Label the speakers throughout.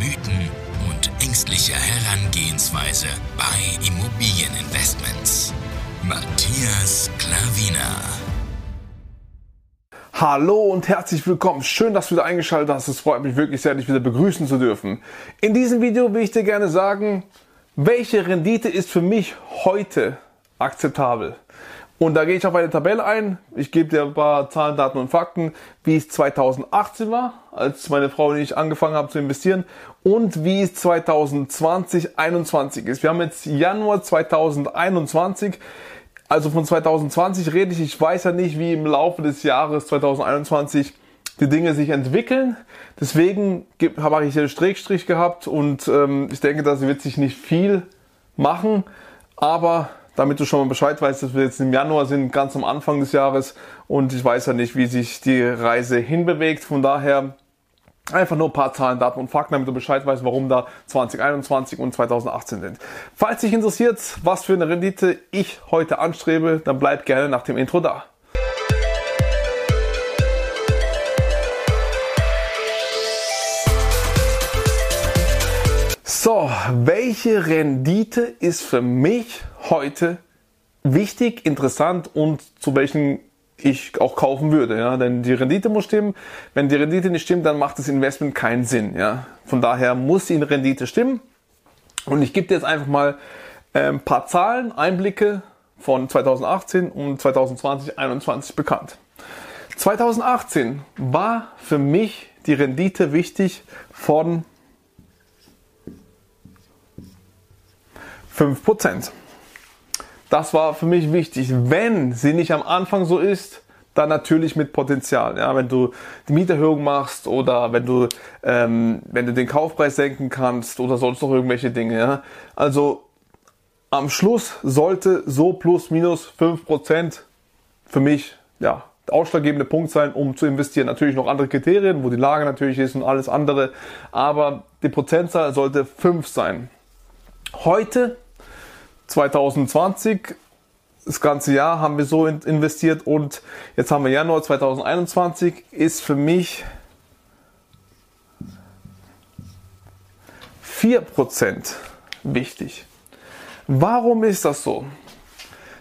Speaker 1: Mythen und ängstliche Herangehensweise bei Immobilieninvestments. Matthias Klavina.
Speaker 2: Hallo und herzlich willkommen. Schön, dass du wieder eingeschaltet hast. Es freut mich wirklich sehr, dich wieder begrüßen zu dürfen. In diesem Video will ich dir gerne sagen, welche Rendite ist für mich heute akzeptabel. Und da gehe ich auf eine Tabelle ein. Ich gebe dir ein paar Zahlen, Daten und Fakten, wie es 2018 war, als meine Frau und ich angefangen haben zu investieren und wie es 2020, 2021 ist. Wir haben jetzt Januar 2021. Also von 2020 rede ich. Ich weiß ja nicht, wie im Laufe des Jahres 2021 die Dinge sich entwickeln. Deswegen habe ich hier einen Strichstrich gehabt und ähm, ich denke, da wird sich nicht viel machen. Aber damit du schon mal Bescheid weißt, dass wir jetzt im Januar sind, ganz am Anfang des Jahres und ich weiß ja nicht, wie sich die Reise hinbewegt. Von daher einfach nur ein paar Zahlen, Daten und Fakten, damit du Bescheid weißt, warum da 2021 und 2018 sind. Falls dich interessiert, was für eine Rendite ich heute anstrebe, dann bleib gerne nach dem Intro da. So, welche Rendite ist für mich heute wichtig, interessant und zu welchen ich auch kaufen würde, ja, denn die Rendite muss stimmen. Wenn die Rendite nicht stimmt, dann macht das Investment keinen Sinn, ja. Von daher muss die Rendite stimmen. Und ich gebe dir jetzt einfach mal ein ähm, paar Zahlen, Einblicke von 2018 und 2020, 2021 bekannt. 2018 war für mich die Rendite wichtig von 5%. Das war für mich wichtig. Wenn sie nicht am Anfang so ist, dann natürlich mit Potenzial. Ja, wenn du die Mieterhöhung machst oder wenn du, ähm, wenn du den Kaufpreis senken kannst oder sonst noch irgendwelche Dinge. Ja. Also am Schluss sollte so plus minus 5% für mich ja, der ausschlaggebende Punkt sein, um zu investieren. Natürlich noch andere Kriterien, wo die Lage natürlich ist und alles andere. Aber die Prozentzahl sollte 5 sein. Heute 2020, das ganze Jahr haben wir so investiert und jetzt haben wir Januar 2021, ist für mich 4% wichtig. Warum ist das so?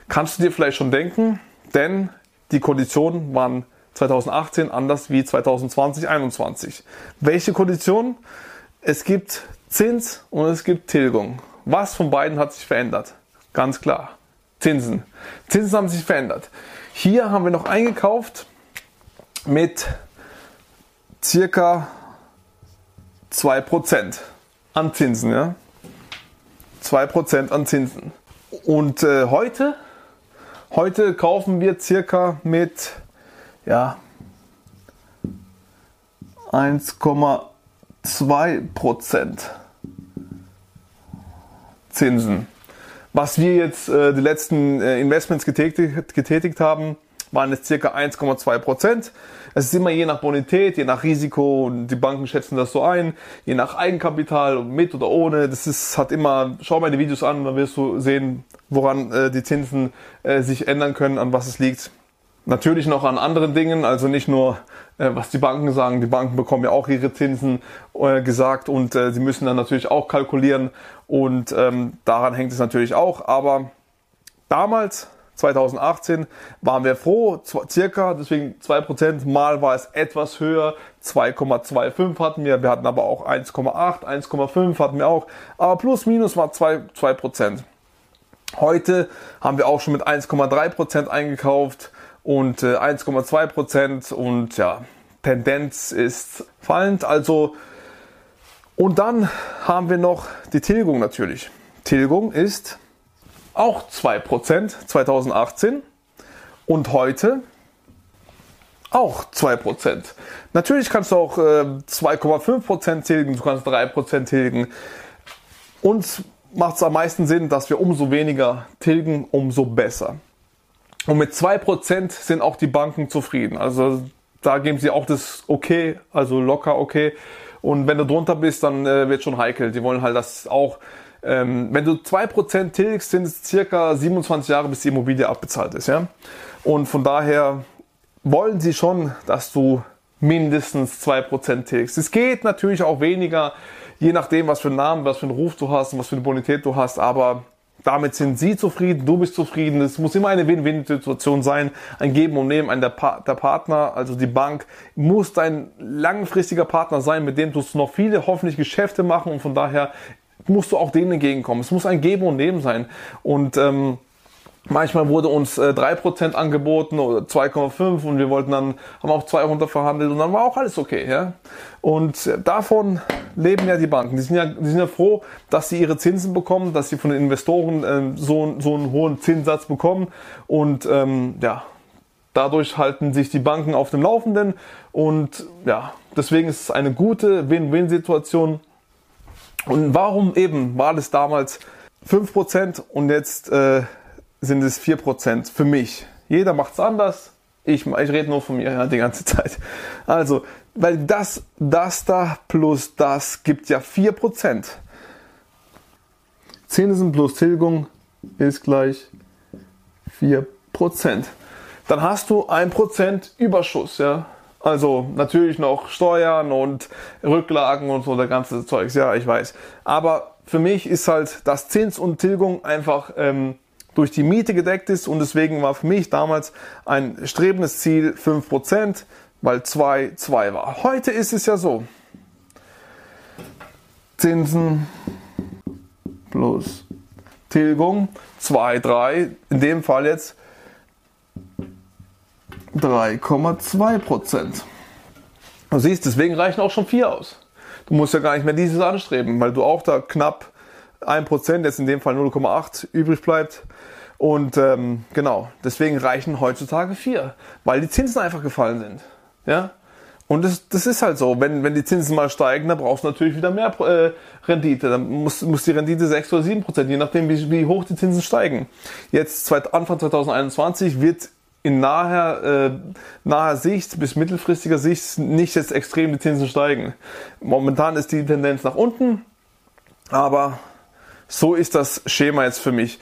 Speaker 2: Kannst du dir vielleicht schon denken, denn die Konditionen waren 2018 anders wie 2020, 2021. Welche Konditionen? Es gibt Zins und es gibt Tilgung. Was von beiden hat sich verändert? Ganz klar. Zinsen. Zinsen haben sich verändert. Hier haben wir noch eingekauft mit circa 2% an Zinsen. Ja? 2% an Zinsen. Und äh, heute, heute kaufen wir circa mit ja, 1,2% Zinsen. Was wir jetzt äh, die letzten äh, Investments getätigt, getätigt haben, waren es circa 1,2 Prozent. Es ist immer je nach Bonität, je nach Risiko und die Banken schätzen das so ein, je nach Eigenkapital, mit oder ohne. Das ist, hat immer, schau mal die Videos an, dann wirst du sehen, woran äh, die Zinsen äh, sich ändern können, an was es liegt. Natürlich noch an anderen Dingen, also nicht nur, äh, was die Banken sagen. Die Banken bekommen ja auch ihre Zinsen äh, gesagt und äh, sie müssen dann natürlich auch kalkulieren und ähm, daran hängt es natürlich auch. Aber damals, 2018, waren wir froh, circa, deswegen 2%, mal war es etwas höher, 2,25 hatten wir, wir hatten aber auch 1,8, 1,5 hatten wir auch, aber plus minus war 2, 2%. Heute haben wir auch schon mit 1,3% eingekauft und äh, 1,2 Prozent und ja, Tendenz ist fallend. Also und dann haben wir noch die Tilgung natürlich. Tilgung ist auch 2 Prozent 2018 und heute auch 2%. Natürlich kannst du auch äh, 2,5% tilgen, du kannst 3% tilgen. Uns macht es am meisten Sinn, dass wir umso weniger tilgen, umso besser. Und mit 2% sind auch die Banken zufrieden. Also da geben sie auch das okay, also locker okay. Und wenn du drunter bist, dann äh, wird schon heikel. Die wollen halt das auch. Ähm, wenn du 2% tilgst, sind es circa 27 Jahre, bis die Immobilie abbezahlt ist. Ja? Und von daher wollen sie schon, dass du mindestens 2% tilgst. Es geht natürlich auch weniger, je nachdem, was für einen Namen, was für einen Ruf du hast und was für eine Bonität du hast, aber damit sind sie zufrieden, du bist zufrieden. Es muss immer eine Win-Win-Situation sein. Ein Geben und Nehmen. Ein der, pa der, Partner, also die Bank, muss dein langfristiger Partner sein, mit dem du noch viele hoffentlich Geschäfte machen und von daher musst du auch denen entgegenkommen. Es muss ein Geben und Nehmen sein. Und ähm, Manchmal wurde uns äh, 3% angeboten oder 2,5 und wir wollten dann, haben auch 200 verhandelt und dann war auch alles okay. Ja? Und äh, davon leben ja die Banken. Die sind ja, die sind ja froh, dass sie ihre Zinsen bekommen, dass sie von den Investoren äh, so, so einen hohen Zinssatz bekommen und ähm, ja, dadurch halten sich die Banken auf dem Laufenden und ja, deswegen ist es eine gute Win-Win-Situation. Und warum eben war das damals 5% und jetzt äh, sind es 4% für mich. Jeder macht es anders. Ich, ich rede nur von mir ja, die ganze Zeit. Also, weil das, das da plus das gibt ja 4%. Zinsen plus Tilgung ist gleich 4%. Dann hast du 1% Überschuss, ja. Also natürlich noch Steuern und Rücklagen und so der ganze Zeugs, ja, ich weiß. Aber für mich ist halt das Zins und Tilgung einfach ähm, durch die Miete gedeckt ist und deswegen war für mich damals ein strebendes Ziel 5%, weil 2 2 war. Heute ist es ja so. Zinsen plus Tilgung 2, 3, in dem Fall jetzt 3,2% Du siehst, deswegen reichen auch schon 4 aus. Du musst ja gar nicht mehr dieses anstreben, weil du auch da knapp 1%, jetzt in dem Fall 0,8 übrig bleibt. Und ähm, genau, deswegen reichen heutzutage 4, weil die Zinsen einfach gefallen sind. Ja? Und das, das ist halt so, wenn, wenn die Zinsen mal steigen, dann brauchst du natürlich wieder mehr äh, Rendite. Dann muss, muss die Rendite 6 oder 7 Prozent, je nachdem, wie, wie hoch die Zinsen steigen. Jetzt Anfang 2021 wird in naher, äh, naher Sicht bis mittelfristiger Sicht nicht jetzt extrem die Zinsen steigen. Momentan ist die Tendenz nach unten, aber so ist das Schema jetzt für mich.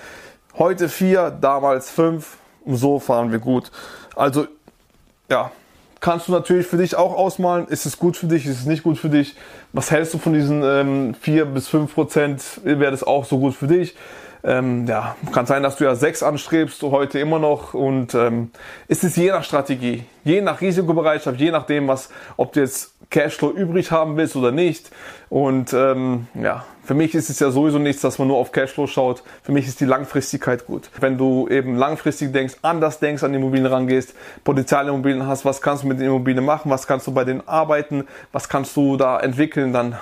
Speaker 2: Heute vier, damals fünf, so fahren wir gut. Also, ja, kannst du natürlich für dich auch ausmalen, ist es gut für dich, ist es nicht gut für dich, was hältst du von diesen ähm, 4 bis 5 Prozent, wäre das auch so gut für dich. Ähm, ja, kann sein, dass du ja 6 anstrebst, heute immer noch und ähm, ist es je nach Strategie, je nach Risikobereitschaft, je nachdem, was, ob du jetzt Cashflow übrig haben willst oder nicht. Und ähm, ja, für mich ist es ja sowieso nichts, dass man nur auf Cashflow schaut. Für mich ist die Langfristigkeit gut. Wenn du eben langfristig denkst, anders denkst, an Immobilien rangehst, Potenziale Immobilien hast, was kannst du mit den Immobilien machen, was kannst du bei denen arbeiten, was kannst du da entwickeln, dann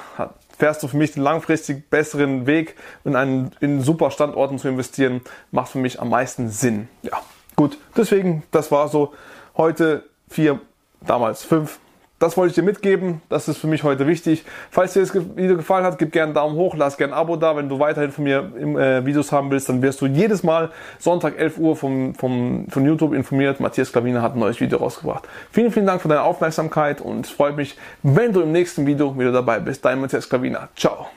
Speaker 2: fährst du für mich den langfristig besseren Weg, in einen in super Standorten zu investieren, macht für mich am meisten Sinn. Ja, gut. Deswegen, das war so heute vier, damals fünf das wollte ich dir mitgeben. Das ist für mich heute wichtig. Falls dir das Video gefallen hat, gib gerne einen Daumen hoch, lass gerne ein Abo da. Wenn du weiterhin von mir äh, Videos haben willst, dann wirst du jedes Mal Sonntag 11 Uhr vom, vom, von YouTube informiert. Matthias Klavina hat ein neues Video rausgebracht. Vielen, vielen Dank für deine Aufmerksamkeit und es freut mich, wenn du im nächsten Video wieder dabei bist. Dein Matthias Klavina. Ciao.